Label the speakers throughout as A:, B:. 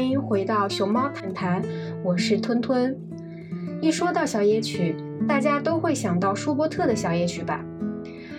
A: 欢迎回到熊猫谈谈，我是吞吞。一说到小夜曲，大家都会想到舒伯特的小夜曲吧？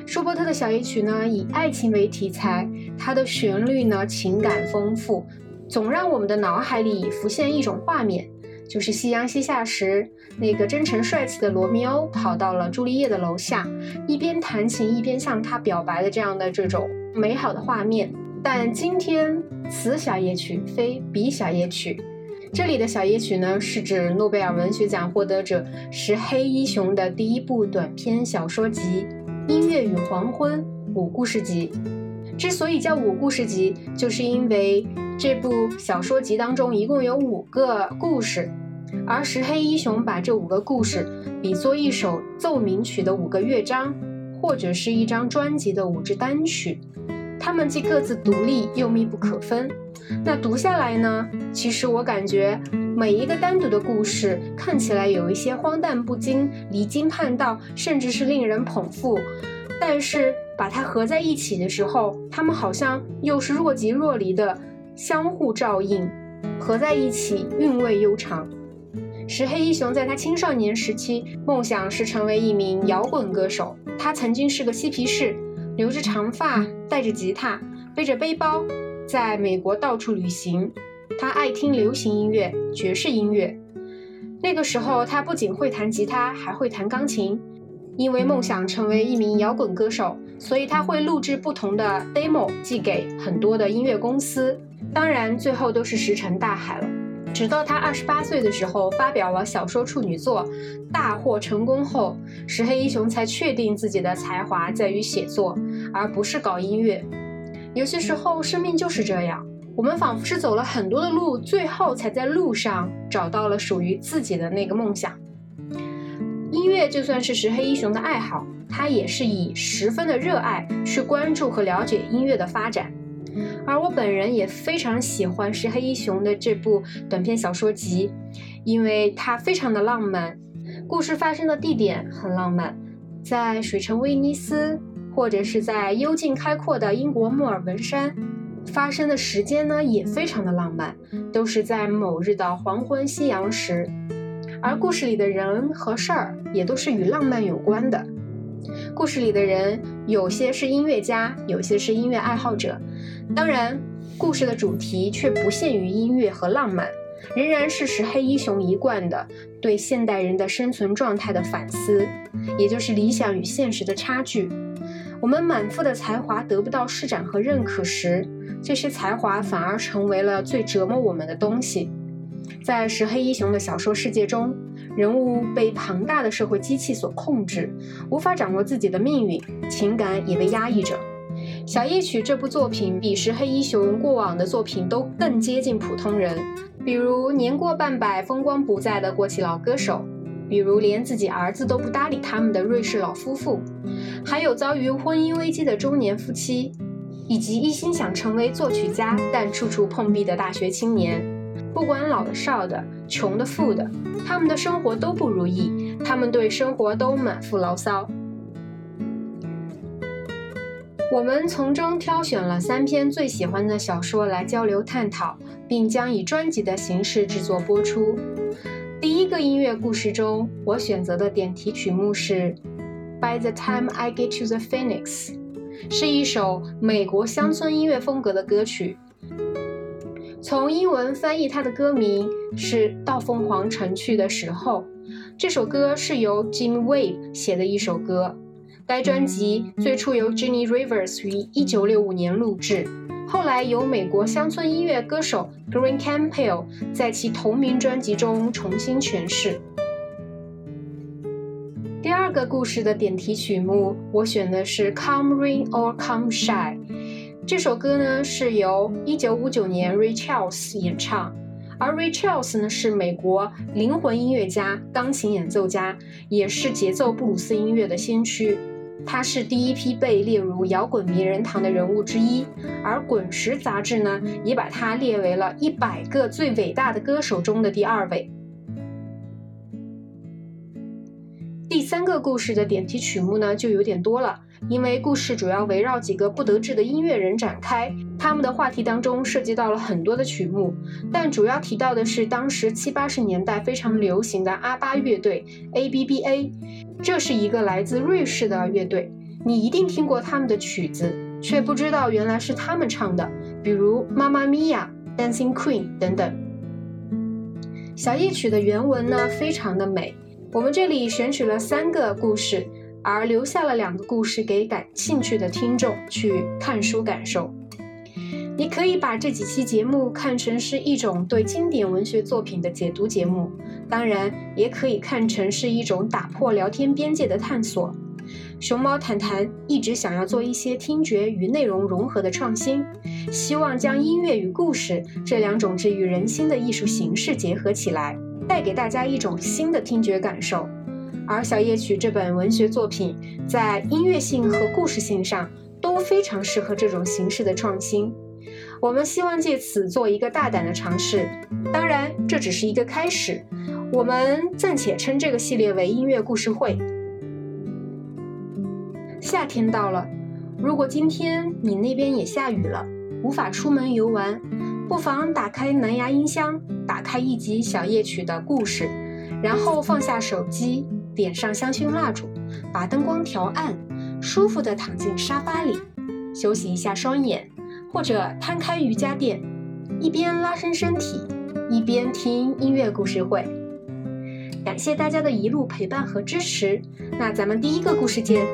A: 舒伯特的小夜曲呢，以爱情为题材，它的旋律呢情感丰富，总让我们的脑海里浮现一种画面，就是夕阳西下时，那个真诚帅气的罗密欧跑到了朱丽叶的楼下，一边弹琴一边向她表白的这样的这种美好的画面。但今天此小夜曲非彼小夜曲，这里的小夜曲呢，是指诺贝尔文学奖获得者石黑一雄的第一部短篇小说集。音乐与黄昏五故事集，之所以叫五故事集，就是因为这部小说集当中一共有五个故事，而石黑一雄把这五个故事比作一首奏鸣曲的五个乐章，或者是一张专辑的五支单曲，它们既各自独立又密不可分。那读下来呢，其实我感觉每一个单独的故事看起来有一些荒诞不经、离经叛道，甚至是令人捧腹。但是把它合在一起的时候，它们好像又是若即若离的相互照应，合在一起韵味悠长。石黑一雄在他青少年时期梦想是成为一名摇滚歌手，他曾经是个嬉皮士，留着长发，带着吉他，背着背包。在美国到处旅行，他爱听流行音乐、爵士音乐。那个时候，他不仅会弹吉他，还会弹钢琴。因为梦想成为一名摇滚歌手，所以他会录制不同的 demo，寄给很多的音乐公司。当然，最后都是石沉大海了。直到他二十八岁的时候，发表了小说处女作，大获成功后，石黑一雄才确定自己的才华在于写作，而不是搞音乐。有些时候，生命就是这样，我们仿佛是走了很多的路，最后才在路上找到了属于自己的那个梦想。音乐就算是石黑一雄的爱好，他也是以十分的热爱去关注和了解音乐的发展。而我本人也非常喜欢石黑一雄的这部短篇小说集，因为它非常的浪漫，故事发生的地点很浪漫，在水城威尼斯。或者是在幽静开阔的英国莫尔文山，发生的时间呢也非常的浪漫，都是在某日的黄昏夕阳时，而故事里的人和事儿也都是与浪漫有关的。故事里的人有些是音乐家，有些是音乐爱好者，当然，故事的主题却不限于音乐和浪漫，仍然是石黑一雄一贯的对现代人的生存状态的反思，也就是理想与现实的差距。我们满腹的才华得不到施展和认可时，这些才华反而成为了最折磨我们的东西。在石黑一雄的小说世界中，人物被庞大的社会机器所控制，无法掌握自己的命运，情感也被压抑着。《小夜曲》这部作品比石黑一雄过往的作品都更接近普通人，比如年过半百、风光不再的过气老歌手。比如连自己儿子都不搭理他们的瑞士老夫妇，还有遭遇婚姻危机的中年夫妻，以及一心想成为作曲家但处处碰壁的大学青年。不管老的少的，穷的富的，他们的生活都不如意，他们对生活都满腹牢骚。我们从中挑选了三篇最喜欢的小说来交流探讨，并将以专辑的形式制作播出。第一个音乐故事中，我选择的点题曲目是《By the Time I Get to the Phoenix》，是一首美国乡村音乐风格的歌曲。从英文翻译，它的歌名是《到凤凰城去的时候》。这首歌是由 Jim Wave 写的一首歌。该专辑最初由 Jenny Rivers 于1965年录制。后来由美国乡村音乐歌手 Green Campbell 在其同名专辑中重新诠释。第二个故事的点题曲目，我选的是 Come Rain or Come Shine。这首歌呢是由1959年 Ray Charles 演唱，而 Ray Charles 呢是美国灵魂音乐家、钢琴演奏家，也是节奏布鲁斯音乐的先驱。他是第一批被列入摇滚名人堂的人物之一，而《滚石》杂志呢，也把他列为了一百个最伟大的歌手中的第二位。三个故事的点题曲目呢，就有点多了，因为故事主要围绕几个不得志的音乐人展开，他们的话题当中涉及到了很多的曲目，但主要提到的是当时七八十年代非常流行的阿巴乐队 （ABBA）。这是一个来自瑞士的乐队，你一定听过他们的曲子，却不知道原来是他们唱的，比如《妈妈咪呀》《Dancing Queen》等等。小夜曲的原文呢，非常的美。我们这里选取了三个故事，而留下了两个故事给感兴趣的听众去看书感受。你可以把这几期节目看成是一种对经典文学作品的解读节目，当然也可以看成是一种打破聊天边界的探索。熊猫谈谈一直想要做一些听觉与内容融合的创新，希望将音乐与故事这两种治愈人心的艺术形式结合起来，带给大家一种新的听觉感受。而《小夜曲》这本文学作品在音乐性和故事性上都非常适合这种形式的创新。我们希望借此做一个大胆的尝试，当然这只是一个开始。我们暂且称这个系列为音乐故事会。夏天到了，如果今天你那边也下雨了，无法出门游玩，不妨打开蓝牙音箱，打开一集小夜曲的故事，然后放下手机，点上香薰蜡烛，把灯光调暗，舒服地躺进沙发里，休息一下双眼。或者摊开瑜伽垫，一边拉伸身体，一边听音乐故事会。感谢大家的一路陪伴和支持，那咱们第一个故事见。